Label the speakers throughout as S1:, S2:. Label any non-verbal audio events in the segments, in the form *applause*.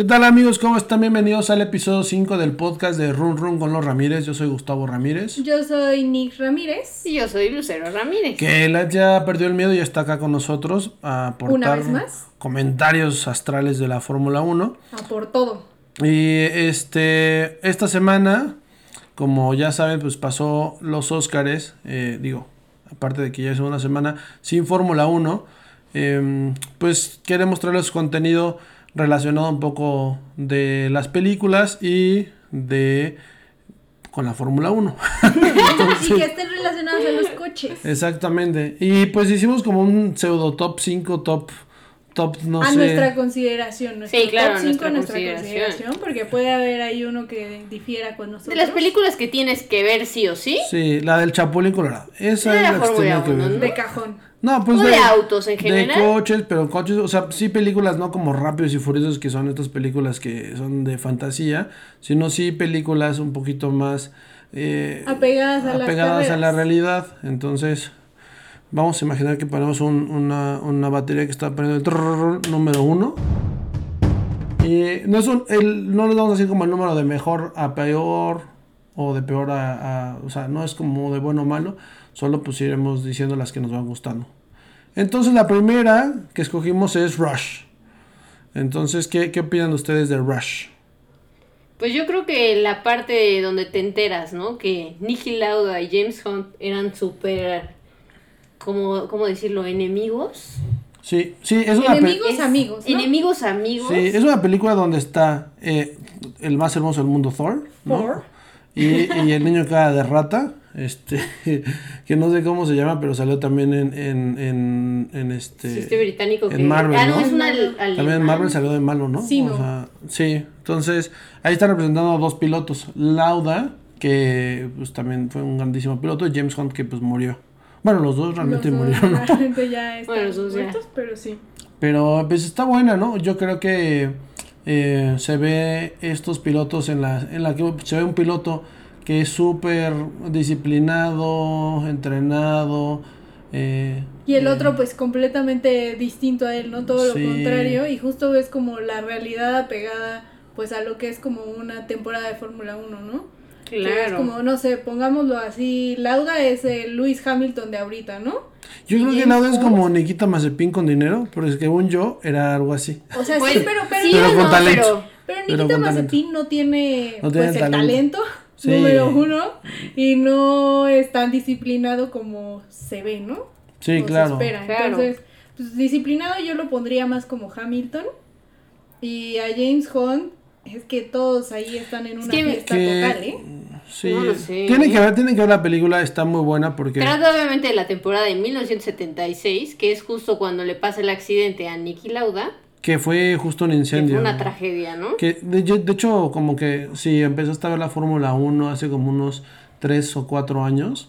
S1: ¿Qué tal amigos? ¿Cómo están? Bienvenidos al episodio 5 del podcast de Run Run con los Ramírez. Yo soy Gustavo Ramírez.
S2: Yo soy Nick Ramírez.
S3: Y yo soy Lucero Ramírez.
S1: Que él ya perdió el miedo y está acá con nosotros a aportar
S2: Una vez más.
S1: comentarios astrales de la Fórmula 1.
S2: A por todo.
S1: Y este, esta semana, como ya saben, pues pasó los Óscares, eh, digo, aparte de que ya es una semana sin Fórmula 1, eh, pues queremos traerles contenido relacionado un poco de las películas y de con la Fórmula 1. *laughs* *laughs*
S2: y que estén relacionados a los coches.
S1: Exactamente. Y pues hicimos como un pseudo top 5, top top no
S2: a
S1: sé.
S2: nuestra consideración, nuestro
S3: Sí, claro,
S2: top 5
S3: nuestra
S2: a nuestra
S3: consideración.
S2: consideración, porque puede haber ahí uno que difiera con nosotros.
S3: De las películas que tienes que ver sí o sí.
S1: Sí, la del Chapulín Colorado. Esa
S3: De
S1: es
S3: la
S1: la que tenía que
S3: 1,
S1: ver.
S3: ¿no?
S2: de cajón.
S1: No, pues
S3: O de autos en
S1: De
S3: general.
S1: coches, pero coches, o sea, sí películas no como Rápidos y Furiosos, que son estas películas que son de fantasía, sino sí películas un poquito más eh,
S2: Apegadas a las
S1: apegadas a la realidad. Entonces, vamos a imaginar que ponemos un- una, una batería que está poniendo el número uno. Y no, es un, el, no les vamos a decir como el número de mejor a peor o de peor a, a- O sea, no es como de bueno o malo, solo pues iremos diciendo las que nos van gustando. Entonces la primera que escogimos es Rush. Entonces, ¿qué, qué opinan ustedes de Rush?
S3: Pues yo creo que la parte donde te enteras, ¿no? Que Nicky Lauda y James Hunt eran súper, ¿cómo, ¿cómo decirlo? Enemigos.
S1: Sí, sí, es una, pe-
S2: Enemigos,
S3: Es-
S2: amigos, ¿no?
S3: Enemigos, amigos.
S1: sí, es una película donde está eh, el más hermoso del mundo, Thor. ¿no?
S2: Thor.
S1: Y, y el niño cara de rata, este, *laughs* que no sé cómo se llama, pero salió también en, en, en, en este...
S3: Sí, este británico que...
S1: en Marvel,
S3: ah, no,
S1: ¿no?
S3: es una
S2: También
S3: al-
S1: También en Marvel salió de malo, ¿no?
S2: Sí,
S1: O
S2: no.
S1: sea, sí, entonces ahí están representando a dos pilotos. Lauda, que pues también fue un grandísimo piloto, y James Hunt, que pues murió. Bueno, los dos realmente
S2: Los dos
S1: murieron, ¿no?
S2: realmente ya están
S3: Bueno, los dos ya.
S2: muertos, pero sí.
S1: Pero pues está buena, ¿no? Yo creo que eh, se ve estos pilotos en la, en la que se ve un piloto que es súper disciplinado, entrenado. eh,
S2: Y el
S1: eh,
S2: otro, pues, completamente distinto a él, ¿no? Todo
S1: Sí.
S2: lo contrario. Y justo ves como la realidad apegada, pues, a lo que es como una temporada de Fórmula 1, ¿no? Que es
S3: Claro.
S2: como, no sé, pongámoslo así, Lauda es el Lewis Hamilton de ahorita, ¿no?
S1: Yo creo que Lauda es como Nikita Mazepin con dinero, pero es que según yo era algo así.
S2: O sea,
S3: Pues,
S2: sí, pero, pero,
S3: sí
S1: Pero
S3: o
S1: con
S3: no,
S1: talento.
S3: pero-
S2: pero
S1: pero
S2: Nikita Mazepin no tiene,
S1: No tiene
S2: pues, el
S1: talento.
S2: talento,
S1: Sí.
S2: número uno, y no es tan disciplinado como se ve, ¿no?
S1: Sí,
S2: O se
S1: claro.
S2: espera.
S3: Claro.
S2: Entonces, pues, disciplinado yo lo pondría más como Hamilton. Y a James Hunt, es que todos ahí están en
S3: Es
S2: una
S3: que-
S2: fiesta
S1: que-
S2: total, ¿eh?
S1: Sí.
S3: No lo sé.
S1: Tienen que ver, tienen que ver la película, está muy buena porque
S3: Trata obviamente de la temporada de 1976, que es justo cuando le pasa el accidente a Nicky Lauda,
S1: que fue justo un
S3: que
S1: incendio.
S3: fue una tragedia, ¿no?
S1: Que de, de hecho, como que si empezaste a ver la Fórmula 1 hace como unos 3 o 4 años,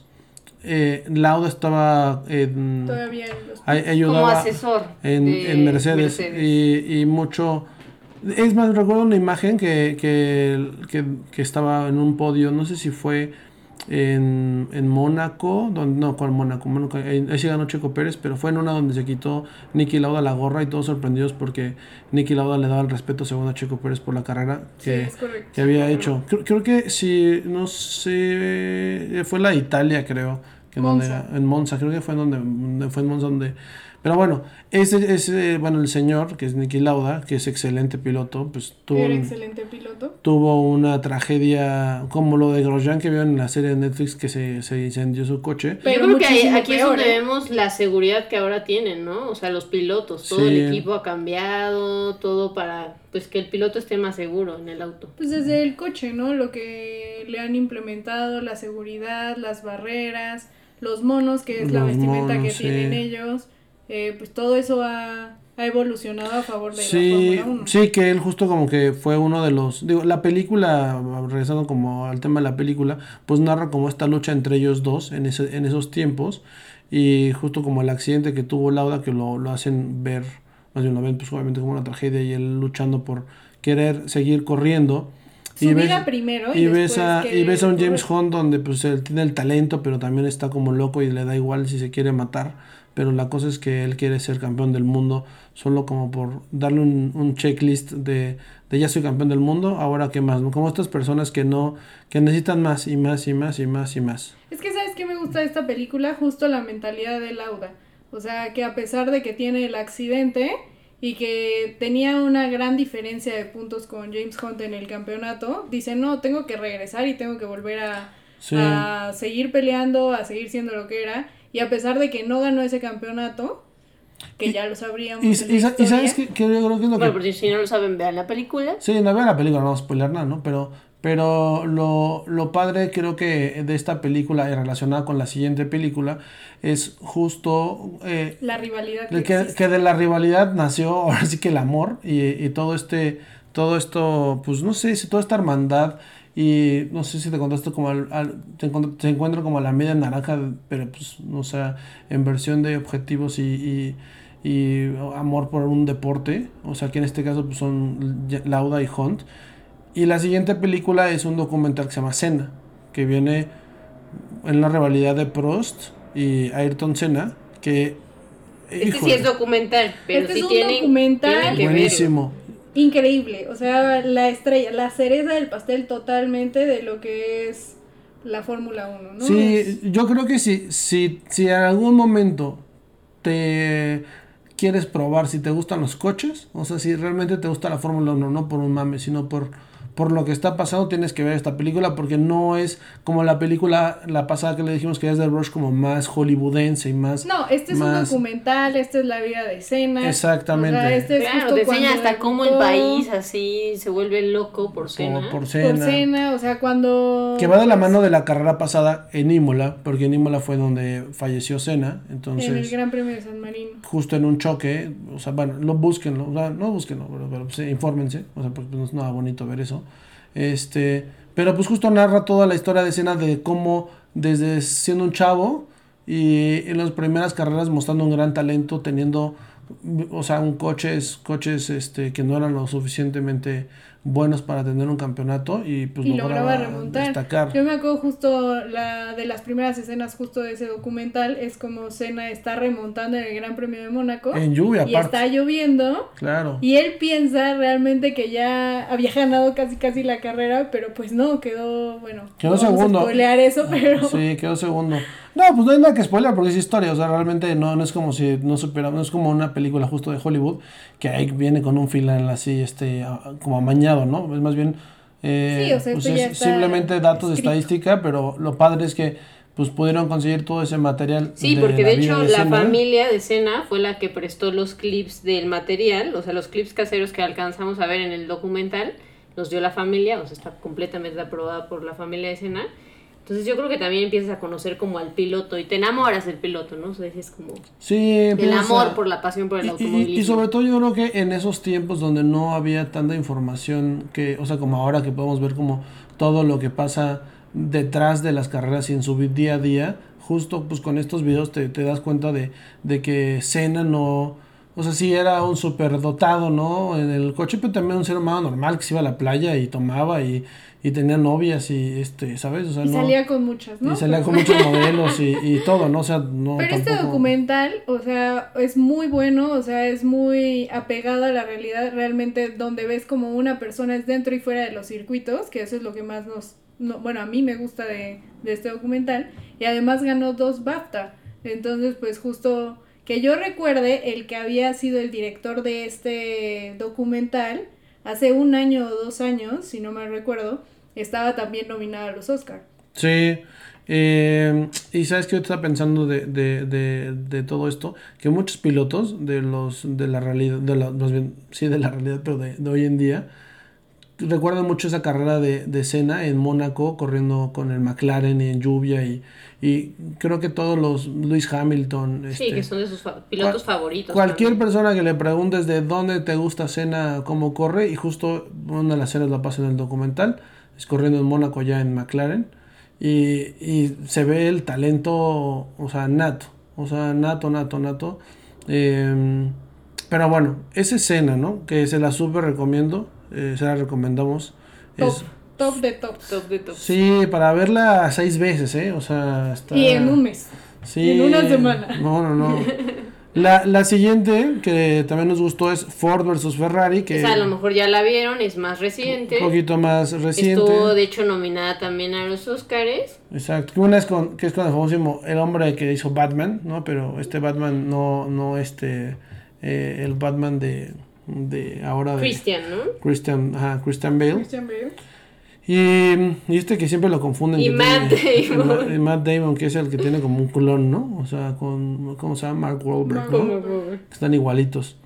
S1: eh, Lauda estaba en,
S2: Todavía en los...
S1: ay- ayudaba
S3: Como asesor
S1: en,
S3: de
S1: en Mercedes,
S3: Mercedes.
S1: Y, y mucho... Es más, recuerdo una imagen que, que, que, que estaba en un podio, no sé si fue en, en Mónaco, donde, no, con Mónaco, Mónaco, ahí ahí sí ganó Checo Pérez, pero fue en una donde se quitó Nicky Lauda la gorra y todos sorprendidos porque Nicky Lauda le daba el respeto según a Checo Pérez por la carrera
S2: Sí,
S1: que, que había hecho. Creo, creo que si, no sé, fue la Italia, creo. Que donde-
S2: Monza.
S1: en Monza, creo que fue donde fue en Monza donde... Pero bueno, ese, ese, bueno, el señor, que es Nicky Lauda, que es excelente piloto, pues tuvo, un-
S2: excelente piloto.
S1: tuvo una tragedia como lo de Grosjean que vieron en la serie de Netflix que se, se incendió su coche.
S2: Pero
S3: Yo creo que aquí es
S2: peor,
S3: donde
S2: ¿eh?
S3: vemos la seguridad que ahora tienen, ¿no? O sea, los pilotos, todo
S1: Sí.
S3: el equipo ha cambiado, todo para pues que el piloto esté más seguro en el auto.
S2: Pues desde el coche, ¿no? Lo que le han implementado, la seguridad, las barreras, los monos, que es la vestimenta
S1: monos,
S2: que
S1: sí.
S2: tienen ellos. Eh, pues todo eso ha, ha evolucionado a favor de
S1: Sí,
S2: la Fórmula 1.
S1: sí, que él justo como que fue uno de los, digo, la película, regresando como al tema de la película, pues narra como esta lucha entre ellos dos en, ese, en esos tiempos y justo como el accidente que tuvo Lauda que lo, lo hacen ver, más bien lo ven pues obviamente como una tragedia y él luchando por querer seguir corriendo
S2: su
S1: y ves,
S2: primero.
S1: y ves a, y ves a un. James Hunt donde pues él tiene el talento, pero también está como loco y le da igual si se quiere matar. Pero la cosa es que él quiere ser campeón del mundo, solo como por darle un, un checklist de, de ya soy campeón del mundo, ahora qué más. Como estas personas que no, que necesitan más y más y más y más y más.
S2: Es que, ¿sabes qué me gusta de esta película? Justo la mentalidad de Lauda. O sea, que a pesar de que tiene el accidente y que tenía una gran diferencia de puntos con James Hunt en el campeonato, dice, no, tengo que regresar y tengo que volver a,
S1: Sí.
S2: a seguir peleando, a seguir siendo lo que era. Y a pesar de que no ganó ese campeonato, que
S1: Y-
S2: ya lo sabríamos.
S1: Y, sabes que, que yo creo que es lo
S3: Bueno,
S1: que...
S3: si no lo saben, vean la película.
S1: Sí, no vean la película, no vamos a spoiler nada, ¿no? Pero, pero lo, lo padre creo que de esta película y relacionada con la siguiente película es justo eh,
S2: La rivalidad que,
S1: de que, de la rivalidad nació *laughs* ahora sí que el amor y, y todo este, todo esto, pues no sé si toda esta hermandad y no sé si te contaste como al, al- te, encont- te encuentro como a la media naranja, pero pues no sé, en versión de objetivos y, y, y amor por un deporte, o sea que en este caso pues son Lauda y Hunt. Y la siguiente película es un documental que se llama Senna, que viene en la rivalidad de Prost y Ayrton Senna, que...
S3: Este sí es documental, pero
S2: Este
S3: sí
S2: es un
S3: tienen,
S2: documental.
S3: tienen que verlo.
S2: Increíble, o sea, la estrella, la cereza del pastel totalmente de lo que es la Fórmula 1, ¿no?
S1: Sí,
S2: Es-
S1: yo creo que si, si, si en algún momento te quieres probar si te gustan los coches, o sea, si realmente te gusta la Fórmula 1, no por un mame, sino por, por lo que está pasando, tienes que ver esta película porque no es como la película, la pasada que le dijimos que es de Rush, como más hollywoodense y más...
S2: No, este es un documental, esta es la vida de escena.
S1: Exactamente.
S2: O sea, este es
S3: Claro,
S2: justo
S3: te enseña hasta cómo el país así se vuelve loco por cena.
S1: por, cena.
S2: cena, o sea, cuando...
S1: Que va de la mano de la carrera pasada en Imola, porque en Imola fue donde falleció Senna, entonces...
S2: En el Gran Premio de San Marino.
S1: justo en un choque, o sea, bueno, lo búsquenlo, o sea, no búsquenlo, pero, pero pues, infórmense, o sea, porque no es nada bonito ver eso. Este, pero pues justo narra toda la historia de escena de cómo desde siendo un chavo y en las primeras carreras mostrando un gran talento, teniendo, o sea, un coches, coches este, que no eran lo suficientemente buenos para tener un campeonato y pues
S2: y lograba
S1: lograba
S2: remontar.
S1: destacar.
S2: Yo me acuerdo justo la de las primeras escenas justo de ese documental es como Senna está remontando en el Gran Premio de Mónaco
S1: En lluvia,
S2: y
S1: aparte.
S2: está lloviendo
S1: Claro.
S2: y él piensa realmente que ya había ganado casi casi la carrera, pero pues no, quedó, bueno,
S1: Quedó
S2: no vamos a
S1: segundo.
S2: spoilear eso, pero
S1: Sí, quedó segundo. *laughs* No, pues no hay nada que spoiler porque es historia. O sea, realmente no, no es como si no supiera, no es como una película justo de Hollywood que ahí viene con un final así, este, como amañado, ¿no? Es más bien. eh,
S2: Sí, o sea,
S1: pues es
S2: está
S1: simplemente datos de
S2: escrito.
S1: estadística, pero lo padre es que pues pudieron conseguir todo ese material.
S3: Sí, porque de hecho
S1: de
S3: la familia de Cena fue la que prestó los clips del material, o sea, los clips caseros que alcanzamos a ver en el documental, los dio la familia, o sea, está completamente aprobada por la familia de Cena. Entonces yo creo que también empiezas a conocer como al piloto y te enamoras del piloto, ¿no? O sea, es como
S1: Sí,
S3: el amor
S1: a-
S3: por la pasión por el
S1: Y- y,
S3: automovilismo.
S1: y sobre todo yo creo que en esos tiempos donde no había tanta información que, o sea, como ahora que podemos ver como todo lo que pasa detrás de las carreras y en su día a día, justo pues con estos videos te, te das cuenta de, de que Senna no, o sea, sí era un superdotado, ¿no? En el coche, pero también un ser humano normal que se iba a la playa y tomaba y, y tenía novias y este, ¿sabes? O sea,
S2: y
S1: no,
S2: salía con muchas, ¿no?
S1: y salía con muchos modelos y, y todo, ¿no? O sea, no
S2: Pero este documental, o sea, es muy bueno, o sea, es muy apegado a la realidad, realmente donde ves como una persona es dentro y fuera de los circuitos, que eso es lo que más nos, no, bueno, a mí me gusta de, de este documental, y además ganó dos BAFTA, entonces pues justo que yo recuerde, el que había sido el director de este documental, hace un año o dos años, si no me recuerdo, estaba también nominado a los Oscar.
S1: Sí, eh, y sabes que yo estaba pensando de, de, de, de todo esto, que muchos pilotos de los de la realidad, de la, más bien, sí de la realidad, pero de hoy en día, recuerdan mucho esa carrera de, de Senna en Mónaco, corriendo con el McLaren y en lluvia, y, y creo que todos los, Lewis Hamilton,
S3: Sí,
S1: este,
S3: que son de sus fa- pilotos
S1: cual-
S3: favoritos.
S1: Cualquier
S3: también.
S1: persona que le preguntes de dónde te gusta Senna, cómo corre, y justo una de las escenas la pasa en el documental, es corriendo en Mónaco ya en McLaren, y, y se ve el talento, o sea, nato, o sea, nato, nato, nato. Eh, pero bueno, esa escena, ¿no? Que se la súper recomiendo, eh, se la recomendamos. Es,
S2: Top, top de tops.
S3: Top de top.
S1: Sí, para verla seis veces, ¿eh? O sea, está...
S2: Y en un mes.
S1: Sí.
S2: en una semana.
S1: No, no, no. *laughs* La, la siguiente que también nos gustó es Ford versus Ferrari, que
S3: O sea, a lo mejor ya la vieron, es más reciente.
S1: un poquito más reciente.
S3: Estuvo, de hecho, nominada también a los Oscars.
S1: Exacto. Una es con, que es con el famosísimo, el hombre que hizo Batman, ¿no? Pero este Batman no, no este, eh, el Batman de, de ahora de
S3: Christian, ¿no?
S1: Christian, ajá, Christian Bale.
S2: Christian Bale.
S1: Y, y este que siempre lo confunden.
S3: Y Matt
S1: tiene-
S3: Damon.
S1: y Ma- y Matt Damon, que es el que tiene como un culón, ¿no? O sea, con, ¿cómo se llama? Mark Wahlberg,
S2: Mark
S1: ¿no?
S2: Wahlberg.
S1: Están igualitos.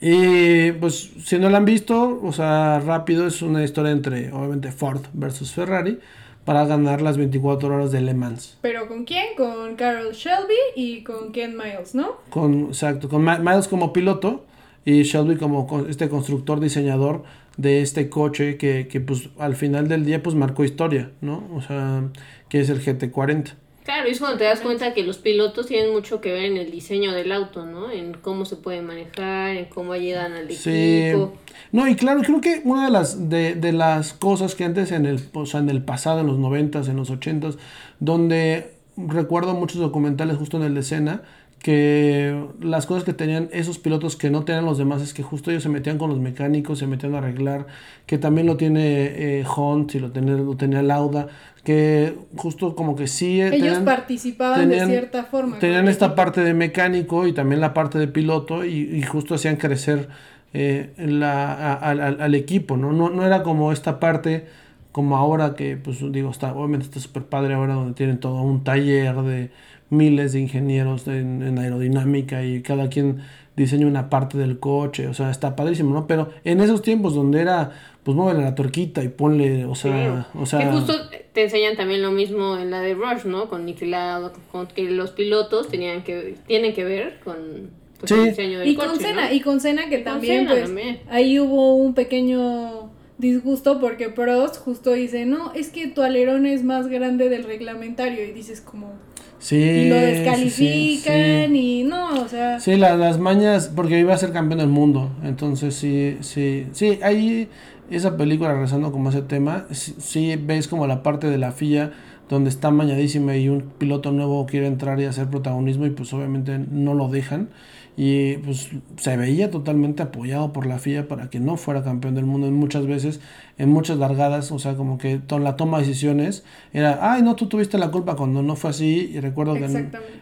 S1: Y pues si no la han visto, o sea, rápido es una historia entre, obviamente, Ford versus Ferrari para ganar las 24 horas de Le Mans.
S2: Pero ¿con quién? Con Carol Shelby y con Ken Miles, ¿no?
S1: Con, exacto, con Ma- Miles como piloto y Shelby como este constructor, diseñador de este coche que, que pues al final del día pues marcó historia, ¿no? O sea, que es el GT40.
S3: Claro, y es cuando te das cuenta que los pilotos tienen mucho que ver en el diseño del auto, ¿no? En cómo se puede manejar, en cómo ayudan al
S1: Sí.
S3: equipo.
S1: No, y claro, creo que una de las, de, de las cosas que antes en el, o sea, en el pasado, en los noventas, en los ochentas, donde recuerdo muchos documentales justo en el de escena, que las cosas que tenían esos pilotos que no tenían los demás es que justo ellos se metían con los mecánicos, se metían a arreglar, que también lo tiene eh, Hunt y lo tenía, lo tenía Lauda, que justo como que sí... eh,
S2: Ellos
S1: tenían-
S2: participaban
S1: tenían-
S2: de cierta forma.
S1: Tenían
S2: ¿no?
S1: esta parte de mecánico y también la parte de piloto y, y justo hacían crecer eh, la, a- al, al equipo, ¿no? ¿no? No era como esta parte como ahora que, pues digo, está, obviamente está súper padre ahora donde tienen todo un taller de miles de ingenieros en, en aerodinámica y cada quien diseña una parte del coche, o sea, está padrísimo, ¿no? Pero en esos tiempos donde era, pues muévele la torquita y ponle, o sea, o sea...
S3: que justo te enseñan también lo mismo en la de Rush, ¿no? Con Lauda, con que los pilotos tenían que tienen que ver con pues,
S1: Sí.
S3: el diseño del
S2: Y
S3: coche,
S2: con Cena,
S3: ¿no?
S2: y con Cena que también,
S3: Senna
S2: pues,
S3: también.
S2: ahí hubo un pequeño disgusto porque Prost justo dice, no, es que tu alerón es más grande del reglamentario y dices como,
S1: sí,
S2: y lo
S1: sí, sí,
S2: descalifican
S1: sí.
S2: y no, o sea,
S1: Sí, la- las mañas, porque iba a ser campeón del mundo, entonces sí, sí, sí, ahí esa película, regresando como ese tema, sí, sí ves como la parte de la FIA donde está mañadísima y un piloto nuevo quiere entrar y hacer protagonismo y pues obviamente no lo dejan y pues se veía totalmente apoyado por la FIA para que no fuera campeón del mundo en muchas veces, en muchas largadas, o sea, como que to- la toma de decisiones era, ay, no, tú tuviste la culpa cuando no fue así y recuerdo que en,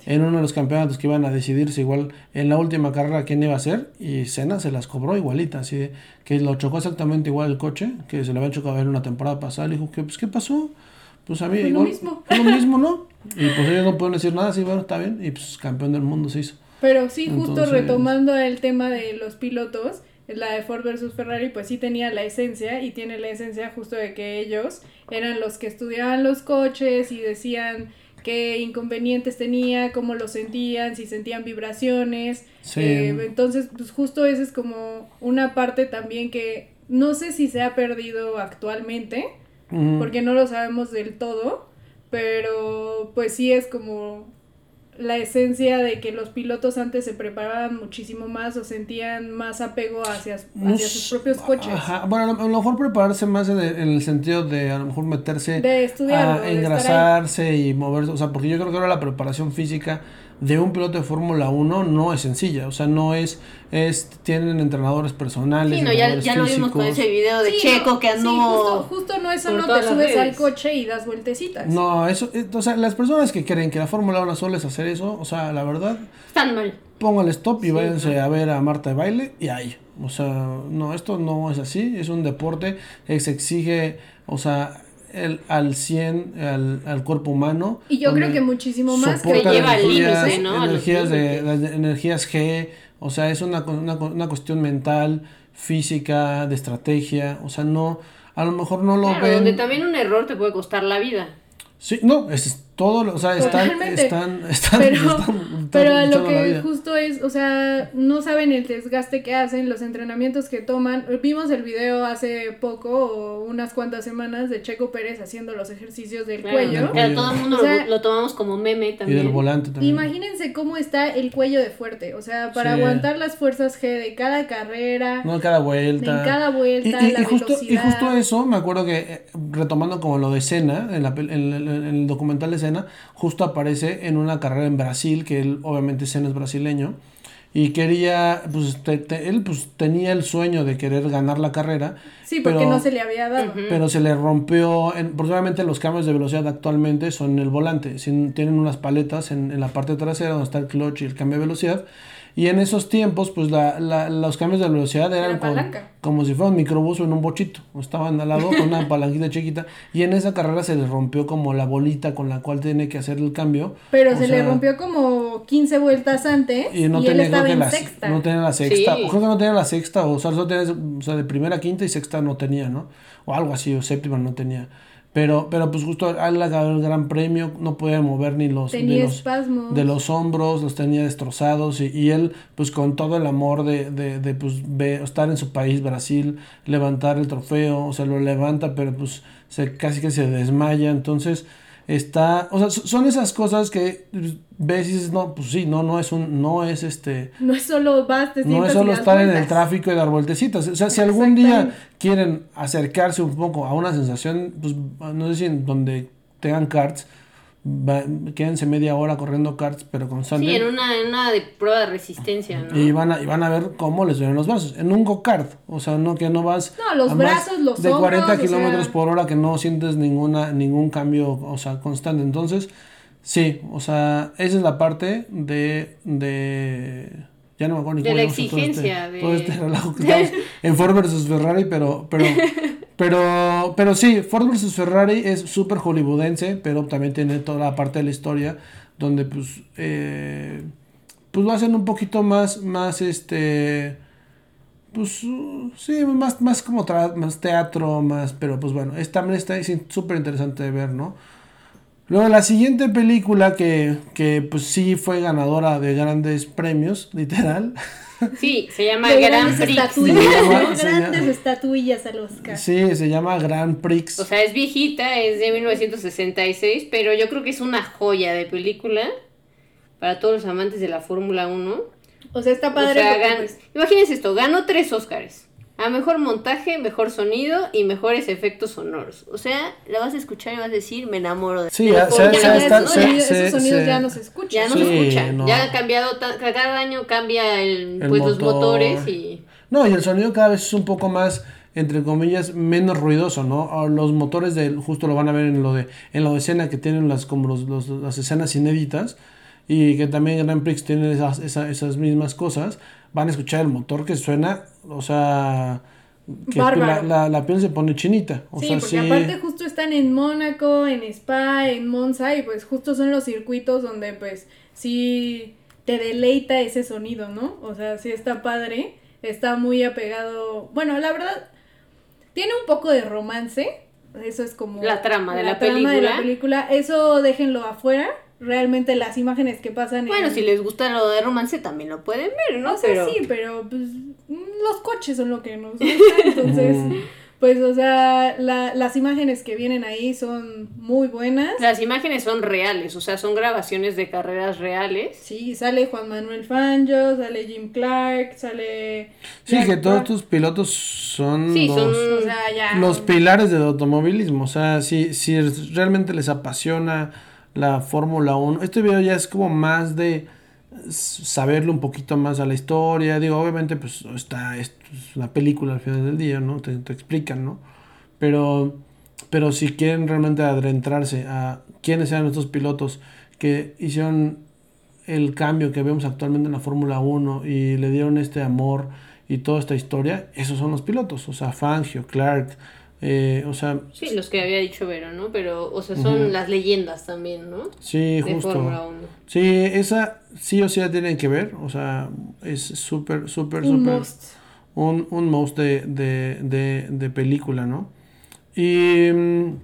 S1: en uno de los campeonatos que iban a decidirse igual en la última carrera quién iba a ser y Senna se las cobró igualita, así de que lo chocó exactamente igual el coche, que se le había chocado en una temporada pasada, le dijo que pues qué pasó, pues a mí
S2: Fue lo
S1: igual
S2: mismo.
S1: fue lo mismo, ¿no? Y pues ellos no pueden decir nada, sí, bueno, está bien, y pues campeón del mundo se hizo.
S2: Pero sí, justo
S1: Entonces-
S2: retomando el tema de los pilotos, la de Ford versus Ferrari, pues sí tenía la esencia y tiene la esencia justo de que ellos eran los que estudiaban los coches y decían qué inconvenientes tenía, cómo lo sentían, si sentían vibraciones.
S1: Sí.
S2: Eh, entonces, pues justo esa es como una parte también que no sé si se ha perdido actualmente, porque no lo sabemos del todo, pero pues sí es como la esencia de que los pilotos antes se preparaban muchísimo más o sentían más apego hacia, hacia sus propios coches.
S1: Ajá, Bueno, a lo, mejor prepararse más en el, en el sentido de a lo mejor meterse
S2: De estudiarlo,
S1: a
S2: de
S1: engrasarse y moverse. O sea, porque yo creo que ahora la preparación física de un piloto de Fórmula 1 no es sencilla. O sea, no es. es tienen entrenadores personales.
S3: Sí, no, ya,
S1: entrenadores
S3: ya lo vimos con ese video de
S2: Sí,
S3: Checo
S2: no,
S3: que
S2: sí,
S3: andó...
S2: justo, justo no es solo te subes al coche y das vueltecitas.
S1: No, eso. eh, O sea, las personas que creen que la Fórmula 1 solo es hacer eso, o sea, la verdad,
S3: Están mal.
S1: póngale stop y
S3: Sí,
S1: váyanse a ver a Marta de baile y ahí. O sea, no, esto no es así, es un deporte que se exige, o sea, el, al 100, al, al cuerpo humano.
S2: Y yo creo que muchísimo más que
S3: lleva al límite, ¿no?
S1: Energías, de, de- energías G, o sea, es una, una, una cuestión mental, física, de estrategia, o sea, no, a lo mejor no lo
S3: Claro,
S1: ven.
S3: donde también un error te puede costar la vida.
S1: Sí, no, es, todo, lo- o sea, están, están, *laughs* están,
S2: Pero,
S1: están-
S2: pero a
S1: están
S2: lo que justo es, o sea, no saben el desgaste que hacen, los entrenamientos que toman. Vimos el video hace poco, o unas cuantas semanas, de Checo Pérez haciendo los ejercicios del
S3: Claro,
S2: cuello.
S3: claro, todo el mundo
S2: O sea,
S3: lo, lo tomamos como meme
S1: Y
S3: también.
S1: del volante también.
S2: Imagínense cómo está el cuello de fuerte, o sea, para
S1: Sí.
S2: aguantar las fuerzas G de cada carrera,
S1: No, cada vuelta.
S2: cada vuelta,
S1: Y, y-
S2: la
S1: y justo, y
S2: velocidad.
S1: justo eso, me acuerdo que eh, retomando como lo de Senna, en, la pel- en, el- en el documental de Senna, justo aparece en una carrera en Brasil, que él, obviamente Senna es brasileño, y quería, pues te- te- él pues tenía el sueño de querer ganar la carrera,
S2: Sí, porque
S1: pero-
S2: no se le había dado.
S1: pero se le rompió, en, porque obviamente los cambios de velocidad actualmente son en el volante, sin- tienen unas paletas en, en la parte trasera donde está el clutch y el cambio de velocidad. Y en esos tiempos, pues la, la- los cambios de velocidad eran con- como si fuera un microbús o en un bochito. Estaban al lado con una *laughs* palanquita chiquita. Y en esa carrera se le rompió como la bolita con la cual tiene que hacer el cambio.
S2: Pero
S1: O
S2: se le
S1: sea,
S2: rompió como 15 vueltas antes y,
S1: Y no
S2: él
S1: tenía,
S2: estaba en
S1: la,
S2: sexta.
S1: no tenía la sexta.
S3: Sí.
S1: O creo que no tenía la sexta. O sea, solo tenía, o sea, de primera, quinta y sexta no tenía, ¿no? O algo así, o séptima no tenía. Pero, pero pues justo al acabar el gran premio no podía mover ni los, de
S2: Tenía
S1: los,
S2: espasmos.
S1: de los hombros, los tenía destrozados y, y él pues con todo el amor de, de, de pues ve- estar en su país, Brasil, levantar el trofeo, o sea, lo levanta, pero pues se, casi que se desmaya, entonces está, o sea, so- son esas cosas que pues, ves y dices, no, pues sí, no, no es un, no es este,
S2: No es solo vas, te
S1: no es solo estar en el tráfico y dar vueltecitas. O sea, si algún día quieren acercarse un poco a una sensación, pues no sé si en donde tengan karts, va- quédense media hora corriendo karts, pero constante.
S3: Sí, en una, en una de prueba de resistencia, ¿no?
S1: Y van, a, y van a ver cómo les duelen los brazos. En un go-kart. O sea, no que no vas.
S2: No, los
S1: a más
S2: brazos, los
S1: De 40
S2: hombros, o
S1: kilómetros
S2: sea.
S1: por hora que no sientes ninguna, ningún cambio, o sea, constante. Entonces, sí, o sea, esa es la parte de. de ya no me acuerdo ni
S3: De
S1: cómo
S3: la
S1: llamamos todo
S3: exigencia,
S1: este,
S3: de-
S1: todo este relajo que estamos *laughs* en Ford versus Ferrari, pero, pero, *laughs* pero, pero sí, Ford versus Ferrari es súper hollywoodense, pero también tiene toda la parte de la historia donde pues, eh, pues lo hacen un poquito más, más este, pues sí, más, más como tra- más teatro, más, pero pues bueno, es, también está es súper interesante de ver, ¿no? Luego la siguiente película que, que pues sí fue ganadora de grandes premios, *laughs* literal.
S3: Sí, se llama
S2: De
S3: Grand
S2: grandes
S3: Prix.
S2: estatuillas, grandes
S1: llama-
S2: estatuillas al Oscar.
S1: Sí, se llama Grand Prix.
S3: O sea, es viejita, es de 1966, pero yo creo que es una joya de película para todos los amantes de la Fórmula 1.
S2: O sea, está
S3: O
S2: padre.
S3: sea,
S2: porque,
S3: gan-
S2: pues,
S3: imagínense esto, ganó tres Óscares. A mejor montaje, mejor sonido y mejores efectos sonoros. O sea, la vas a escuchar y vas a decir, me enamoro de
S1: Sí,
S3: de la
S1: ya- se-
S2: ya
S1: se
S3: uno".
S1: está-
S2: esos
S1: se- se-
S2: esos sonidos ya no se escuchan.
S3: Ya no
S1: Sí,
S3: se escucha.
S1: no.
S3: Ya ha cambiado, cada año cambia el,
S1: El
S3: pues los
S1: motor.
S3: motores y...
S1: No, y el sonido cada vez es un poco más, entre comillas, menos ruidoso, ¿no? O Los motores del, justo lo van a ver en lo de, en de escena que tienen las, como los, los- las escenas inéditas, y que también Grand Prix tiene esas, esa- esas mismas cosas, van a escuchar el motor que suena, o sea, que la, la, la piel se pone chinita. O
S2: sí,
S1: sea,
S2: porque
S1: sí.
S2: aparte justo están en Mónaco, en Spa, en Monza y pues justo son los circuitos donde pues sí te deleita ese sonido, ¿no? O sea, sí está padre, está muy apegado, bueno, la verdad tiene un poco de romance, eso es como
S3: La trama de la
S2: trama de la
S3: película.
S2: película, eso déjenlo afuera, realmente las imágenes que pasan
S3: Bueno,
S2: en-
S3: si les gusta lo de romance también lo pueden ver, ¿no?
S2: O sea,
S3: Pero...
S2: sí, pero pues mm, los coches son lo que nos *laughs* gusta, entonces,
S1: Mm.
S2: pues, o sea, la- las imágenes que vienen ahí son muy buenas.
S3: Las imágenes son reales, o sea, son grabaciones de carreras reales.
S2: Sí, sale Juan Manuel Fangio, sale Jim Clark, sale...
S1: Sí,
S2: Jack
S1: que todos estos pilotos son
S3: Sí,
S1: los,
S3: son...
S2: O sea, ya...
S1: los pilares del automovilismo. O sea, si, si realmente les apasiona la Fórmula 1, este video ya es como más de saberle un poquito más a la historia. Digo, obviamente, pues está, es una película al final del día, ¿no? Te, te explican, ¿no? Pero, pero si quieren realmente adentrarse a quiénes eran estos pilotos que hicieron el cambio que vemos actualmente en la Fórmula 1 y le dieron este amor y toda esta historia, esos son los pilotos, o sea, Fangio, Clark, eh, o sea,
S3: Sí, los que había dicho Vero, ¿no? Pero, o sea, son las leyendas también, ¿no?
S1: sí,
S3: De
S1: justo.
S3: Fórmula 1.
S1: Sí, esa sí o sí la tienen que ver, o sea, es súper, súper, súper, un, un most de, de, de, de película, ¿no? Y, mm,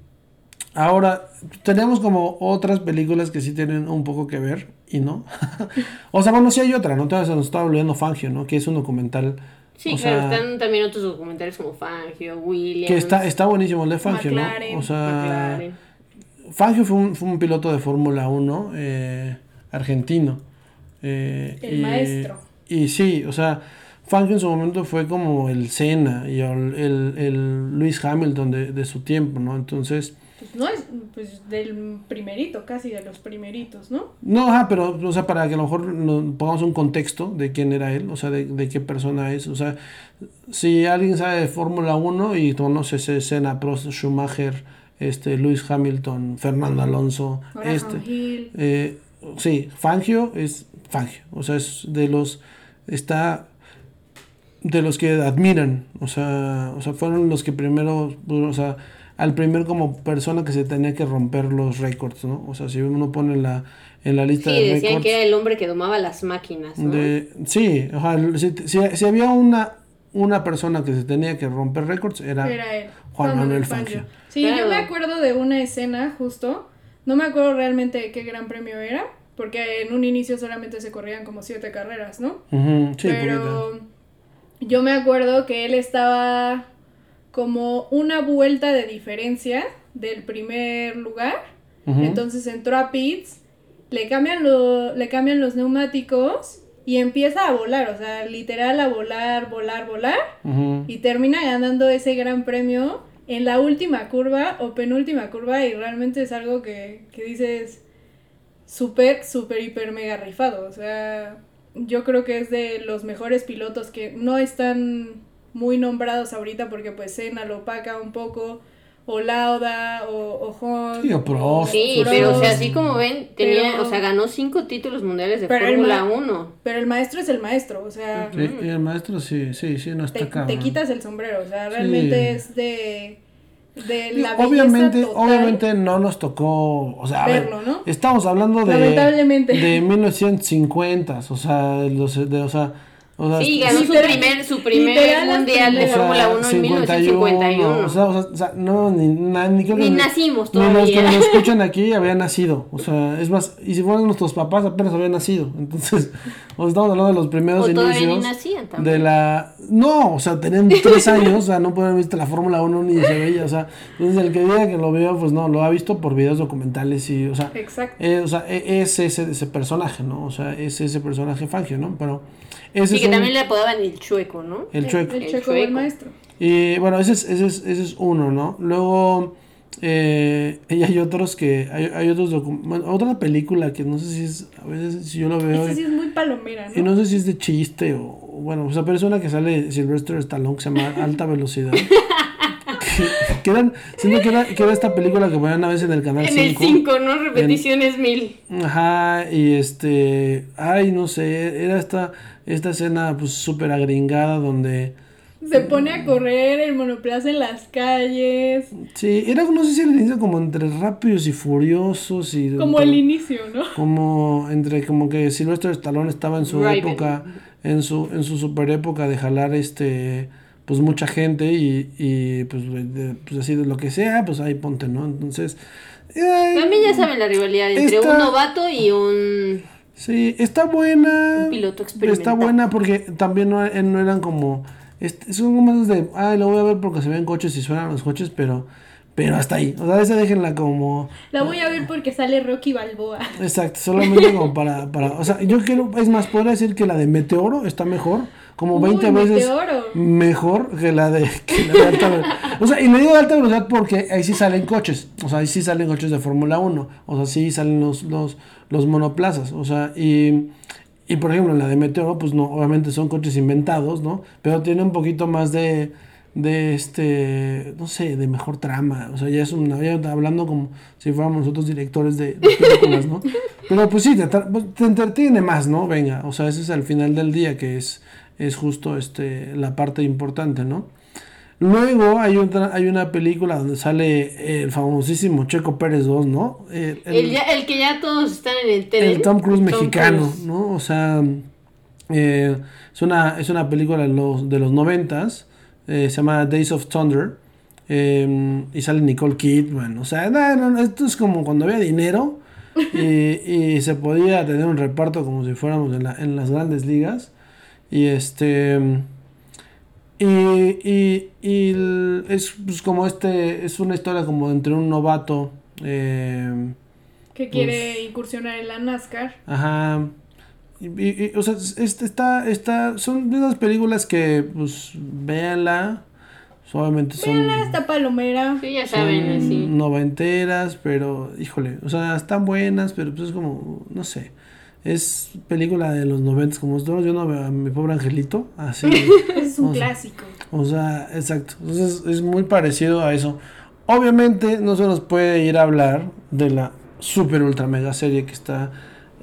S1: ahora, tenemos como otras películas que sí tienen un poco que ver y no. *laughs* o sea, bueno, sí hay otra, ¿no? Entonces se nos estaba olvidando Fangio, ¿no? Que es un documental.
S3: Sí,
S1: o
S3: claro,
S1: sea,
S3: están también otros documentales como Fangio, Williams.
S1: Que está, está buenísimo el de Fangio,
S2: McLaren,
S1: ¿no? O sea,
S3: McLaren.
S1: Fangio fue un, fue un piloto de Fórmula 1 eh, argentino. eh,
S2: El maestro.
S1: Y sí, o sea, Fangio en su momento fue como el Senna y el, el, el Lewis Hamilton de, de su tiempo, ¿no? Entonces,
S2: Pues no es pues del primerito, casi de los primeritos, ¿no?
S1: no, ajá, pero, o sea, para que a lo mejor nos pongamos un contexto de quién era él, o sea, de, de qué persona es, o sea, si alguien sabe de Fórmula 1 y conoce ese Senna, Prost, Schumacher, este, Lewis Hamilton, Fernando Alonso, este,
S2: Hill.
S1: Eh, sí, Fangio es Fangio. O sea, es de los. Está. De los que admiran. O sea, o sea fueron los que primero. O sea, al primer como persona que se tenía que romper los récords, ¿no? O sea, si uno pone en la, en la lista
S3: Sí,
S1: de
S3: decían
S1: récords.
S3: que era el hombre que domaba las máquinas, ¿no?
S1: de, sí, o sea, si, si- si había una, una persona que se tenía que romper récords, era.
S2: Era él.
S1: Juan Manuel Fangio.
S2: Sí, yo me acuerdo de una escena justo. No me acuerdo realmente de qué gran premio era. Porque en un inicio solamente se corrían como siete carreras, ¿no?
S1: Ujú, sí,
S2: Pero yo me acuerdo que él estaba como una vuelta de diferencia del primer lugar. Entonces entró a pits, le cambian, lo, le cambian los neumáticos y empieza a volar, o sea, literal a volar, volar, volar. Y termina ganando ese gran premio en la última curva o penúltima curva y realmente es algo que, que dices súper, súper, hiper, mega rifado. O sea, yo creo que es de los mejores pilotos que no están muy nombrados ahorita porque pues Senna lo opaca un poco, o Lauda, o Ocon.
S1: Sí, o Prost.
S3: Sí,
S1: Prost.
S3: pero o sea, así como ven, tenía,
S2: Pero-
S3: o sea, ganó cinco títulos mundiales de Fórmula
S2: ma-
S3: 1.
S2: Pero el maestro es el maestro, o sea,
S1: Sí, el maestro sí, sí, sí, no está
S2: te,
S1: cabrón.
S2: te quitas el sombrero, o sea, realmente
S1: Sí.
S2: es de, la belleza
S1: obviamente,
S2: total.
S1: obviamente no nos tocó, o sea, a ver,
S2: Verlo, ¿no?
S1: estamos hablando de
S2: Lamentablemente.
S1: de 1950, o sea, los de, o sea, o sea,
S3: Sí, ganó su primer, su primer mundial de Fórmula 1 en 1951.
S1: O sea, o sea, o sea, no, ni, na- ni creo
S3: Ni nacimos
S1: Ni los que
S3: todavía.
S1: nos escuchan aquí habían nacido. O sea, es más, y si fueran nuestros papás apenas habían nacido. Entonces, o sea, estamos hablando de los primeros
S3: O todavía ni
S1: inicios.
S3: nacían también.
S1: De la. No, o sea, tenían tres años, o sea, no pueden haber visto la Fórmula 1 ni se veía. O sea, entonces el que diga que lo veo, pues no, lo ha visto por videos documentales y, o sea,
S2: Exacto.
S1: eh, o sea, e- es ese, ese personaje, ¿no? O sea, es ese personaje Fangio, ¿no? Pero ese
S3: Y
S1: es
S3: que
S1: un-
S3: también le apodaban el chueco, ¿no?
S1: el chueco.
S2: El,
S3: El
S2: checo del
S3: chueco.
S2: maestro.
S1: Y bueno, ese es, ese es, ese es uno, ¿no? Luego, eh, *laughs* y hay otros que, hay, hay otros documentos, otra película que no sé si es, a veces si yo lo veo,
S2: Ese sí es muy palomera,
S1: y
S2: ¿no?
S1: no sé si es de chiste o, o bueno, o sea, pero es una que sale Sylvester Stallone que se llama Alta Velocidad. *laughs* que, que eran, siento que era, que era esta película que ponían a veces en el canal
S3: En el
S1: 5.
S3: 5, ¿no? Repeticiones mil.
S1: Ajá, y este, ay, no sé, era esta, esta escena pues súper agringada donde...
S2: Se pone a correr el monoplaza en las calles.
S1: Sí, era, no sé si al inicio como entre rápidos y furiosos y...
S2: Como el inicio, ¿no?
S1: como entre como que Sylvester Stallone estaba en su
S3: Raven.
S1: época, en su, en su super época de jalar este pues mucha gente y, y pues, de- pues así de lo que sea, pues ahí ponte, ¿no? Entonces, eh,
S3: También ya saben la rivalidad entre
S1: Esta-
S3: un novato y un...
S1: sí, está buena.
S3: Un piloto
S1: Está buena porque también no, eh, no eran como, este, son como más de, ah, lo voy a ver porque se ven coches y suenan los coches, pero, pero hasta ahí. O sea, esa déjenla como,
S2: La voy a ver porque sale Rocky Balboa.
S1: Exacto, solamente como para, para, o sea, yo quiero, es más, podría decir que la de Meteoro está mejor, como
S2: Uy,
S1: 20 veces
S2: Meteoro.
S1: mejor que la de, que la de alta velocidad. O sea, y le digo de alta velocidad porque ahí sí salen coches, o sea, ahí sí salen coches de Fórmula 1, o sea, sí salen los, los, los monoplazas, o sea, y, y por ejemplo, la de Meteoro, pues no, obviamente son coches inventados, ¿no? Pero tiene un poquito más de, de este, no sé, de mejor trama, o sea, ya es una, ya hablando como si fuéramos nosotros directores de, de películas, ¿no? *laughs* Pero pues sí, te, te entretiene más, ¿no? Venga, o sea, ese es al final del día que es, es justo este, la parte importante, ¿no? Luego hay otra, hay una película donde sale el famosísimo Checo Pérez 2, ¿no? El, el-
S3: El, ya- el que ya todos están en el tren.
S1: el Tom Cruise mexicano. ¿no? O sea, eh, es, una, es una película de los, de los noventas, eh, se llama Days of Thunder. Eh, y sale Nicole Kidman. O sea, no, esto es como cuando había dinero y, y se podía tener un reparto como si fuéramos en, la- en las grandes ligas. Y este. Y, y, y es pues, como este. Es una historia como entre un novato. eh,
S2: Que quiere incursionar en la NASCAR.
S1: Ajá. Y, y- y, o sea, es- es- está, está, son de esas películas que, pues, véanla. Obviamente son,
S2: Véanla, está palomera.
S3: Sí, ya saben, así.
S1: noventeras, pero, híjole, o sea, están buenas, pero pues es como, no sé. Es película de los noventas, como nosotros, yo no veo a mi pobre angelito, así. *laughs*
S2: Es un
S1: O sea,
S2: clásico.
S1: O sea, exacto. Entonces es muy parecido a eso. Obviamente no se nos puede ir a hablar de la super ultra mega serie que está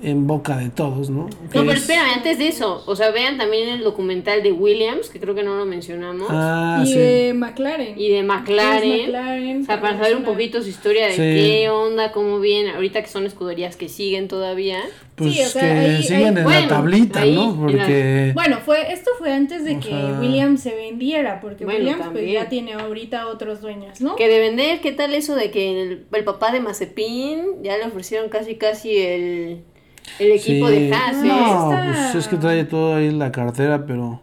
S1: en boca de todos, ¿no? Que
S3: No, pero
S1: es-
S3: espérame, antes de eso, o sea, vean también el documental de Williams, que creo que no lo mencionamos,
S1: Ah,
S2: y
S1: sí.
S2: de McLaren.
S3: y de McLaren. O sea, para saber un poquito su historia de
S1: Sí.
S3: qué onda, cómo viene, ahorita que son escuderías que siguen todavía.
S1: Pues
S2: Sí, o sea,
S1: que
S2: ahí-
S1: siguen
S2: ahí-
S1: en la tablita,
S3: ahí,
S1: ¿no? Porque...
S2: Bueno, fue, esto fue antes de
S1: O
S2: que
S1: sea-
S2: Williams se vendiera, porque
S3: Bueno,
S2: Williams pues, ya tiene ahorita otros dueños, ¿no?
S3: Que de vender, ¿qué tal eso de que el, el papá de Mazepin ya le ofrecieron casi casi el, el equipo
S1: sí.
S3: de Haas? ¿eh?
S1: No,
S2: Está-
S1: pues es que trae todo ahí en la cartera, pero...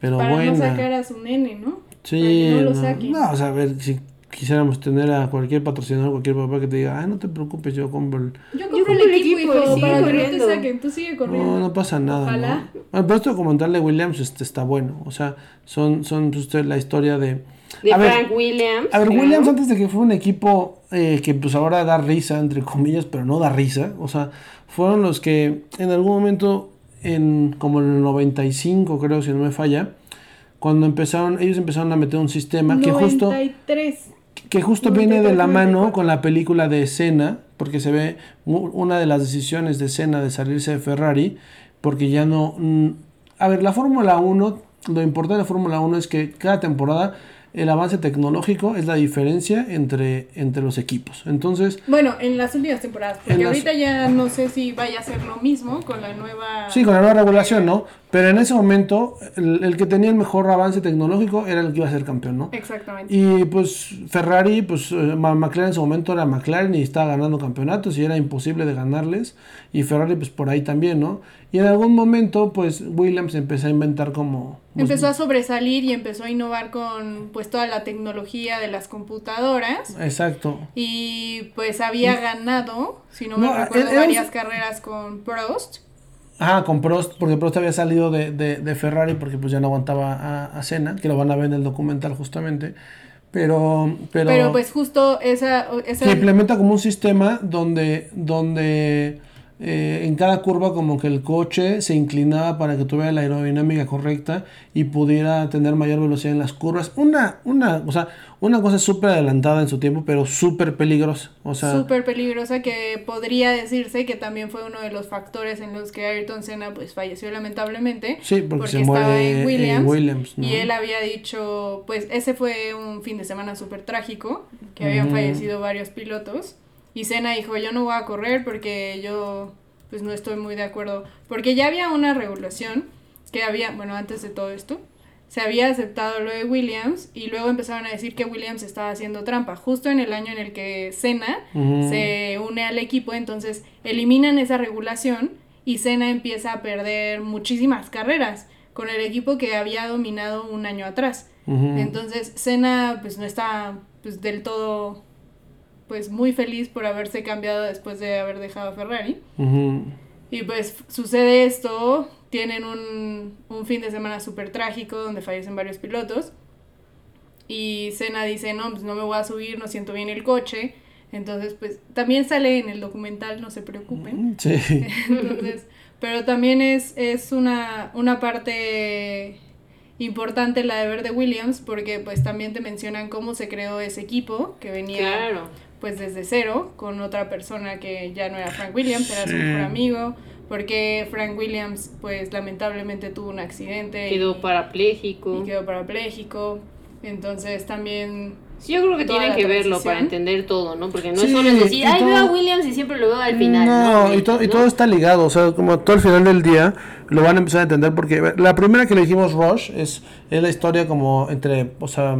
S1: Pero
S2: para
S1: buena.
S2: no sacar a su nene, ¿no?
S1: Sí,
S2: no lo
S1: no, o sea, a ver, si quisiéramos tener a cualquier patrocinador, cualquier papá que te diga, ay, no te preocupes, yo compro el...
S2: Yo
S3: compro
S2: compro el
S3: el
S2: equipo,
S3: equipo,
S2: hijo,
S3: sigue
S2: para que no
S3: corriendo.
S2: te saquen. Tú sigue corriendo.
S1: No, no pasa nada.
S2: Ojalá.
S1: ¿no? Bueno, pero este documental de Williams este, está bueno. O sea, son, son pues, usted, la historia de.
S3: De
S1: a ver,
S3: Frank Williams.
S1: a ver,
S3: creo.
S1: Williams antes de que fue un equipo eh, que pues ahora da risa, entre comillas, pero no da risa. O sea, fueron los que en algún momento, en como en el 95, creo, si no me falla, cuando empezaron, ellos empezaron a meter un sistema que justo
S2: 93.
S1: que justo viene de la
S2: 94.
S1: mano con la película de Senna, porque se ve una de las decisiones de Senna de salirse de Ferrari, porque ya no... mm, a ver, la Fórmula 1, lo importante de la Fórmula 1 es que cada temporada el avance tecnológico es la diferencia entre, entre los equipos. Entonces,
S2: Bueno, en las últimas temporadas, porque
S1: las-
S2: ahorita ya no sé si vaya a ser lo mismo con la nueva...
S1: sí, con la nueva regulación, ¿no? Pero en ese momento, el, el que tenía el mejor avance tecnológico era el que iba a ser campeón, ¿no?
S2: Exactamente.
S1: Y pues Ferrari, pues eh, McLaren en su momento era McLaren y estaba ganando campeonatos y era imposible de ganarles. Y Ferrari pues por ahí también, ¿no? Y en algún momento pues Williams empezó a inventar como... pues,
S2: Empezó a sobresalir y empezó a innovar con pues toda la tecnología de las computadoras
S1: Exacto.
S2: y pues había ganado, si no me
S1: No,
S2: recuerdo, varias carreras con Prost.
S1: Ah, con Prost, porque Prost había salido de, de, de Ferrari porque pues ya no aguantaba a, a Senna, que lo van a ver en el documental justamente. Pero... Pero,
S2: Pero, pues justo esa... esa
S1: que implementa como un sistema donde, donde eh, en cada curva como que el coche se inclinaba para que tuviera la aerodinámica correcta y pudiera tener mayor velocidad en las curvas. Una, una, o sea, una cosa súper adelantada en su tiempo, pero súper peligrosa. O sea,
S2: súper peligrosa que podría decirse que también fue uno de los factores en los que Ayrton Senna pues falleció lamentablemente
S1: sí, porque, se
S2: estaba
S1: muere
S2: en
S1: en
S2: Williams, y él había dicho pues ese fue un fin de semana súper trágico que habían fallecido varios pilotos y Senna dijo yo no voy a correr porque yo pues no estoy muy de acuerdo porque ya había una regulación que había bueno antes de todo esto se había aceptado lo de Williams y luego empezaron a decir que Williams estaba haciendo trampa. Justo en el año en el que Senna se une al equipo, entonces eliminan esa regulación y Senna empieza a perder muchísimas carreras con el equipo que había dominado un año atrás. Entonces Senna pues no está pues del todo pues muy feliz por haberse cambiado después de haber dejado a Ferrari. Y pues sucede esto, tienen un, un fin de semana súper trágico donde fallecen varios pilotos. Y Senna dice, no, pues no me voy a subir, no siento bien el coche. Entonces, pues también sale en el documental, no se preocupen.
S1: Sí. *laughs*
S2: Entonces, pero también es, es una, una parte importante la de ver de Williams porque pues también te mencionan cómo se creó ese equipo que venía
S3: Claro.
S2: Pues desde cero con otra persona que ya no era Frank Williams, era su mejor amigo, porque Frank Williams pues lamentablemente tuvo un accidente
S3: Quedó
S2: y,
S3: parapléjico.
S2: y quedó parapléjico, entonces también
S3: Sí, yo creo que tienen que verlo para entender todo, ¿no? Porque no
S1: Sí,
S3: es solo decir, ay,
S1: todo-
S3: veo a Williams y siempre lo veo al final.
S1: No,
S3: No,
S1: y, to- y todo está ligado, o sea, como todo al final del día lo van a empezar a entender porque la primera que le dijimos Rush es, es la historia como entre, o sea,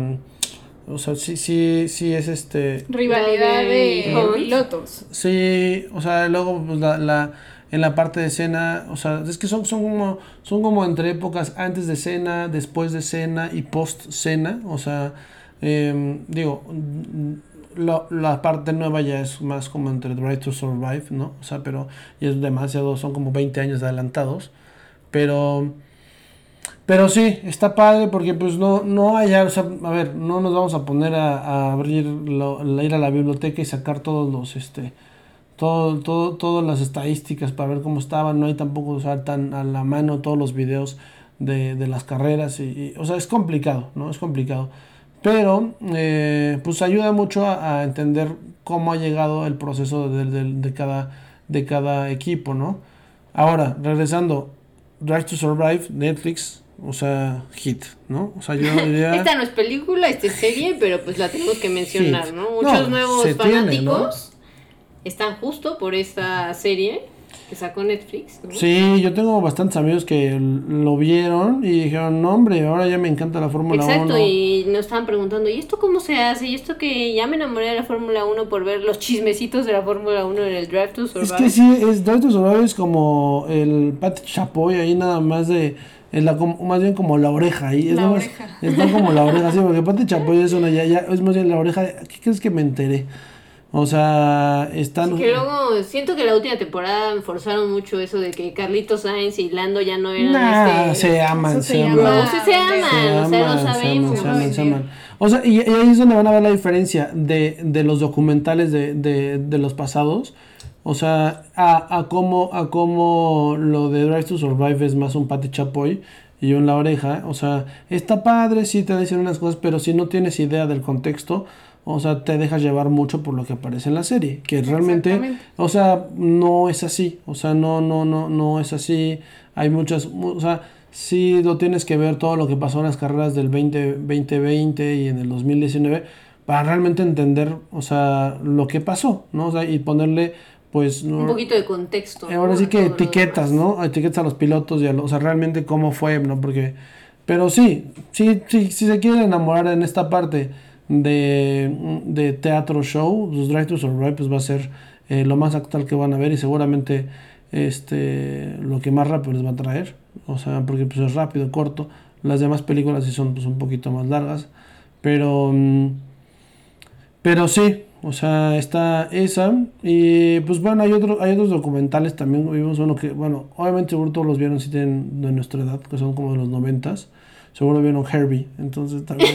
S1: O sea, sí, sí, sí es este...
S2: Rivalidad
S3: La de
S2: pilotos.
S1: Sí, o sea, luego pues, la, la, en la parte de cena, o sea, es que son, son, como, son como entre épocas antes de cena, después de cena y post cena, o sea, em, digo, mm, lo- la parte nueva ya es más como entre Drive to Survive, ¿no? O sea, pero y es demasiado, son como 20 años adelantados, pero... Pero sí, está padre porque pues no, no hay, o sea, a ver, no nos vamos a poner a, a abrir, lo- la- ir a la biblioteca y sacar todos los, este, todo, todo, todas las estadísticas para ver cómo estaban, no hay tampoco, sea, tan a la mano todos los videos de, de las carreras, y, o sea, es complicado, ¿no? Es complicado. Pero, eh, pues ayuda mucho a, a entender cómo ha llegado el proceso de, de- de cada, de cada equipo, ¿no? Ahora, regresando, Drive to Survive, Netflix, o sea, hit, ¿no? O sea, yo *laughs* diría...
S3: Esta no es película, esta es serie, pero pues la tenemos que mencionar. ¿no? Muchos
S1: No,
S3: nuevos
S1: tiene,
S3: fanáticos están justo por esta serie que sacó Netflix, ¿no?
S1: Sí, yo tengo bastantes amigos que lo vieron y dijeron, no hombre, ahora ya me encanta la Fórmula 1.
S3: Exacto, y nos estaban preguntando, ¿y esto cómo se hace? ¿Y esto que ya me enamoré de la Fórmula 1 por ver los chismecitos de la Fórmula 1 en el Drive to Survive?
S1: Es que sí, es Drive to Survive es como el Pat Chapoy ahí nada más de, es la, más bien como la oreja ahí. Es
S2: La
S1: nada más-
S2: oreja.
S1: Está como la oreja, sí, porque Pat *laughs* Chapoy es una ya, ya, es más bien la oreja de, ¿qué crees que me enteré? O sea, están...
S3: Que luego siento que la última temporada forzaron mucho eso de que Carlitos Sainz y Lando ya no eran
S1: Nah,
S3: este...
S1: se aman,
S2: se
S1: se
S2: llama-
S1: aman.
S3: No, sí se aman, o sea, lo
S1: aman,
S3: sabemos.
S1: Se aman, se aman, se aman. O sea, y, y ahí es donde van a ver la diferencia de, de los documentales de, de, de los pasados. O sea, a, a cómo, a cómo lo de Drive to Survive es más un Pati Chapoy y yo en la oreja. O sea, está padre, sí te dicen unas cosas, pero si no tienes idea del contexto, o sea, te dejas llevar mucho por lo que aparece en la serie. Que realmente, o sea, no es así. O sea, no, no, no, no es así. Hay muchas, mu- o sea, sí lo tienes que ver todo lo que pasó en las carreras del 20, 2020 y en el 2019 para realmente entender, o sea, lo que pasó, ¿no? O sea, y ponerle, pues,
S3: Un poquito de contexto. ¿no?
S1: Ahora sí que
S3: todo
S1: etiquetas. ¿no? Etiquetas a los pilotos y a los, o sea, realmente cómo fue, ¿no? Porque, pero sí, sí, sí, si se quieren enamorar en esta parte de, de teatro show, pues Drive to Survive pues va a ser eh, lo más actual que van a ver y seguramente este lo que más rápido les va a traer, o sea, porque pues es rápido, corto. Las demás películas sí son pues un poquito más largas, pero mm, pero sí, o sea, está esa. Y pues bueno, hay, otro, hay otros documentales también. Vimos uno que, bueno, obviamente seguro todos los vieron si tienen de nuestra edad, que son como de los noventas. Seguro vieron Herbie, entonces *laughs* también.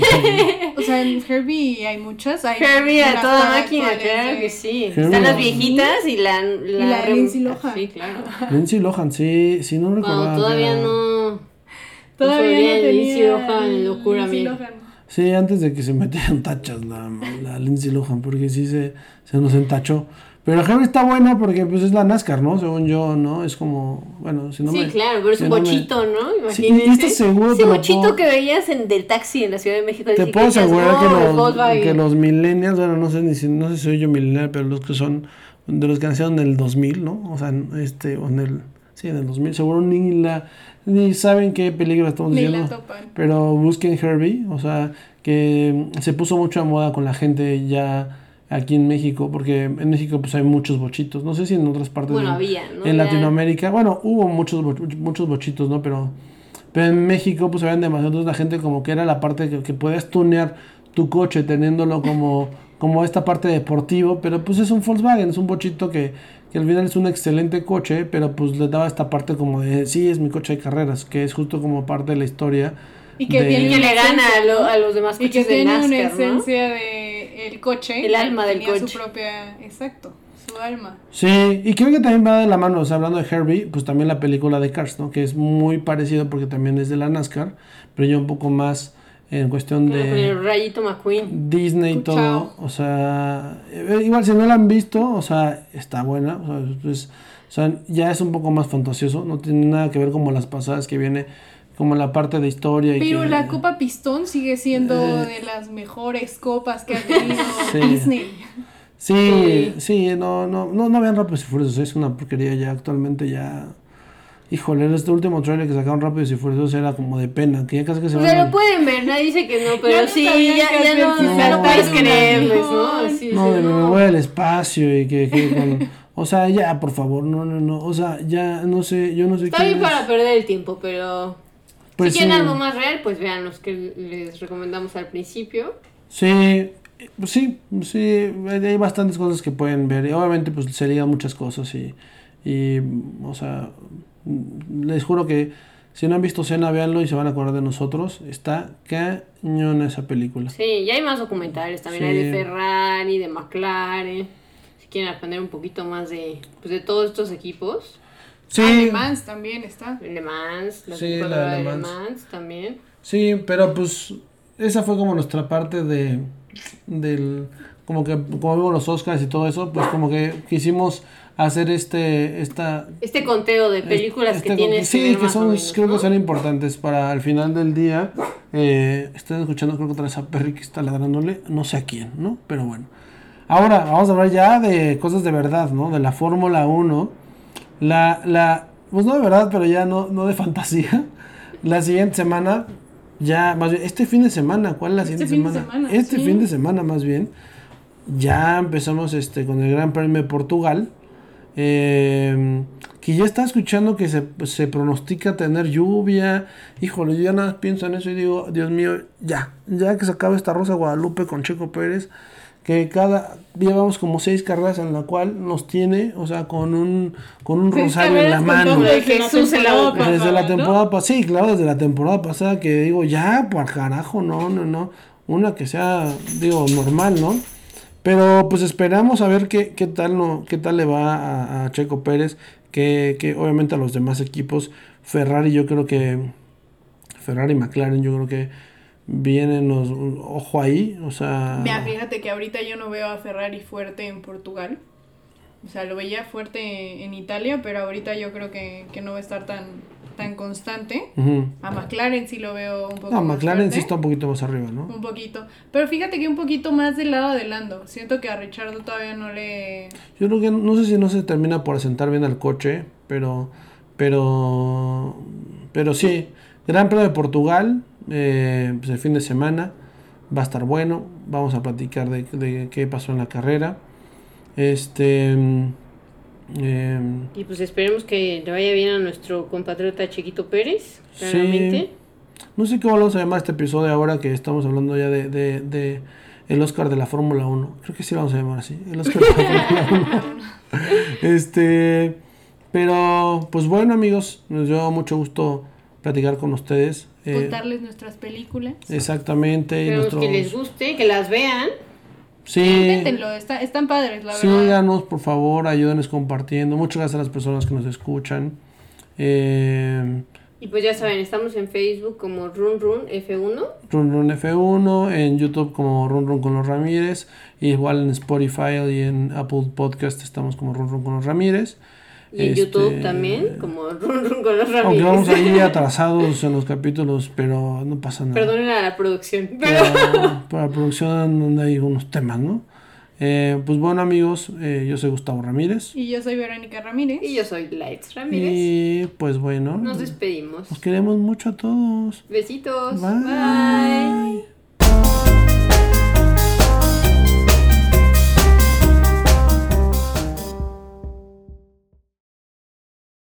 S2: O sea, en Herbie hay muchas. Hay
S3: Herbie a toda máquina, claro que sí.
S1: Herbie.
S3: Están las viejitas y la... La,
S2: la
S3: rem-
S2: Lindsay Lohan.
S3: Sí, claro. *laughs*
S1: Lindsay Lohan, sí, sí, no.
S3: Cuando
S1: que
S3: todavía
S1: era-
S3: no...
S2: Todavía no
S3: Lindsay
S2: tenía
S3: Lohan, locura
S2: Lindsay
S3: mía.
S2: Lohan.
S1: Sí, antes de que se metieran tachas la, la Lindsay Lohan, porque sí se, se nos entachó. Pero Herbie está buena porque pues es la NASCAR, ¿no? Según yo, ¿no? Es como, bueno, si no
S3: sí,
S1: me...
S3: claro, pero es
S1: si
S3: un
S1: no me-
S3: bochito, ¿no?
S1: Sí, y este seguro
S3: Ese bochito
S1: puedo-
S3: que veías en del taxi en la Ciudad de México.
S1: Te puedo asegurar que,
S3: "Oh,
S1: los,
S3: Volkswagen".
S1: que los millennials, bueno, no sé ni si, no sé si soy yo millennial, pero los que son de los que nacieron en el 2000, ¿no? O sea, en este, o en el, sí, en el 2000, seguro ni la, ni saben qué película estamos
S2: Ni la
S1: diciendo.
S2: topan.
S1: Pero busquen Herbie, o sea, que se puso mucho a moda con la gente ya aquí en México, porque en México pues hay muchos bochitos, no sé si en otras partes
S3: Bueno,
S1: de-
S3: había, ¿no?
S1: en
S3: Ya-
S1: Latinoamérica, bueno, hubo muchos muchos bochitos, ¿no? Pero pero en México pues habían demasiado, entonces la gente como que era la parte que, que podías tunear tu coche teniéndolo como como esta parte deportivo, pero pues es un Volkswagen, es un bochito que, que al final es un excelente coche, pero pues le daba esta parte como de, sí, es mi coche de carreras, que es justo como parte de la historia.
S2: Y que
S1: de-
S2: tiene
S3: que le gana a, lo-
S2: ¿no?
S3: a los demás
S2: Y que
S3: coches de
S2: tiene
S3: NASCAR,
S2: una
S3: ¿no?
S2: esencia de el coche.
S3: El alma del
S2: tenía
S3: coche.
S2: su propia, exacto, su alma.
S1: Sí, y creo que también va de la mano, o sea, hablando de Herbie, pues también la película de Cars, ¿no? Que es muy parecido porque también es de la NASCAR, pero ya un poco más en cuestión
S3: Claro,
S1: de
S3: el rayito McQueen.
S1: Disney y todo. O sea, eh, igual si no la han visto, o sea, está buena. O sea, pues, o sea, ya es un poco más fantasioso, no tiene nada que ver como las pasadas que viene como la parte de historia. Y
S2: Pero
S1: que-
S2: la Copa Pistón sigue siendo
S1: Eh.
S2: de las mejores copas que ha tenido *laughs*
S1: Sí.
S2: Disney.
S1: Sí, sí, no, no, no, no vean Rápidos y Furiosos, es una porquería ya actualmente ya. híjole, este último trailer que sacaron rápido y furiosos era como de pena, que ya casi que se
S3: O
S1: van
S3: sea,
S1: a-
S3: lo pueden ver, nadie dice que no, pero
S2: no
S3: sí, ya, ya no, ya no
S1: saltar
S3: puedes creerles, ¿no? Sí,
S1: No,
S3: sí,
S1: de me
S3: no.
S1: voy al espacio y que, que con- o sea, ya, por favor, no, no, no, o sea, ya, no sé, yo no sé
S3: Está
S1: qué
S3: bien
S1: es.
S3: para perder el tiempo, pero
S1: Pues
S3: si quieren algo más real, pues vean los que les recomendamos al principio.
S1: Sí, pues sí, sí, hay bastantes cosas que pueden ver. Y obviamente, pues se ligan muchas cosas y, y, o sea, les juro que si no han visto Cena, véanlo y se van a acordar de nosotros. Está cañona esa película.
S3: Sí, y hay más documentales, también hay de Ferrari, de McLaren. Si quieren aprender un poquito más de, pues, de todos estos equipos.
S1: Sí,
S2: Ah, Le Mans también está.
S3: Le Mans, la
S1: Sí, la de
S3: de
S1: Le
S3: Le
S1: Mans.
S3: Mans también.
S1: sí, pero pues esa fue como nuestra parte de, del, como que, como vimos los Oscars y todo eso, pues como que quisimos hacer este, esta,
S3: Este conteo de películas
S1: Este-
S3: que tienes
S1: sí,
S3: que ver
S1: son,
S3: menos,
S1: creo
S3: ¿no?
S1: que son importantes para al final del día. Eh, escuchando, creo que otra vez a Perry que está ladrándole, no sé a quién, ¿no? Pero bueno. Ahora, vamos a hablar ya de cosas de verdad, ¿no? De la Fórmula 1. La, la, pues no de verdad, pero ya no, no de fantasía. La siguiente semana, ya, más bien, este fin de semana, ¿cuál es la
S2: Este
S1: siguiente semana?
S2: semana,
S1: Este
S2: sí.
S1: fin de semana, más bien. Ya empezamos este con el Gran Premio de Portugal. eh, que ya está escuchando que se, se pronostica tener lluvia. Híjole, yo ya nada más pienso en eso y digo, Dios mío, ya, ya que se acabe esta Rosa Guadalupe con Checo Pérez. Que cada llevamos como seis carreras en la cual nos tiene, o sea, con un, con un
S2: Seis
S1: rosario en la mano.
S3: De
S2: desde
S3: Jesús en la
S2: temporada
S3: boca.
S1: Desde la temporada pasada, sí, claro, desde la temporada pasada que digo, ya, por carajo, no, no, no. Una que sea, digo, normal, ¿no? Pero pues esperamos a ver qué, qué tal no, qué tal le va a, a Checo Pérez, que, que obviamente a los demás equipos, Ferrari yo creo que, Ferrari y McLaren yo creo que vienen los, ojo ahí, o sea...
S2: Mira, fíjate que ahorita yo no veo a Ferrari fuerte en Portugal. O sea, lo veía fuerte en Italia, pero ahorita yo creo que, que no va a estar tan, tan constante. A McLaren sí lo veo un poco
S1: No,
S2: más
S1: McLaren sí está un poquito más arriba, ¿no?
S2: Un poquito. Pero fíjate que un poquito más del lado de Lando. Siento que a Richardo todavía no le...
S1: Yo creo que no sé si no se termina por asentar bien al coche, pero pero pero sí, Gran Premio de Portugal, eh, pues el fin de semana va a estar bueno, vamos a platicar de, de qué pasó en la carrera. Este mm, em,
S3: Y pues esperemos que le vaya bien a nuestro compatriota Chiquito Pérez,
S1: Sí.
S3: claramente.
S1: no sé cómo vamos a llamar este episodio ahora que estamos hablando ya de, de, de el Oscar de la Fórmula 1. Creo que sí lo vamos a llamar así, el Oscar de la Fórmula 1. *laughs* Este, pero pues bueno amigos, nos dio mucho gusto platicar con ustedes. Eh,
S2: Contarles nuestras películas.
S1: exactamente. y
S3: Esperemos que
S1: nuestros-
S3: les guste, que las vean.
S1: Sí,
S2: Inténtenlo, está- están padres, la verdad.
S1: síganos por favor, ayúdenos compartiendo. Muchas gracias a las personas que nos escuchan. Eh,
S3: Y pues ya saben, estamos en Facebook como Run Run F1.
S1: Run Run F1, en YouTube como Run Run con los Ramírez, y igual en Spotify y en Apple Podcast estamos como Run Run con los Ramírez.
S3: Y en
S1: Este,
S3: YouTube también, como Run *laughs* Run con los
S1: Aunque
S3: Ramírez.
S1: vamos ahí *laughs* atrasados en los capítulos, pero no pasa nada.
S3: Perdonen a la producción. Pero...
S1: Para, *laughs* para la producción donde hay unos temas, ¿no? Eh, pues bueno amigos, eh, yo soy Gustavo Ramírez.
S2: Y yo soy Verónica Ramírez.
S3: Y yo soy Lights Ramírez.
S1: Y pues bueno,
S3: Nos despedimos.
S1: nos queremos mucho a todos.
S3: Besitos.
S1: Bye.
S3: Bye.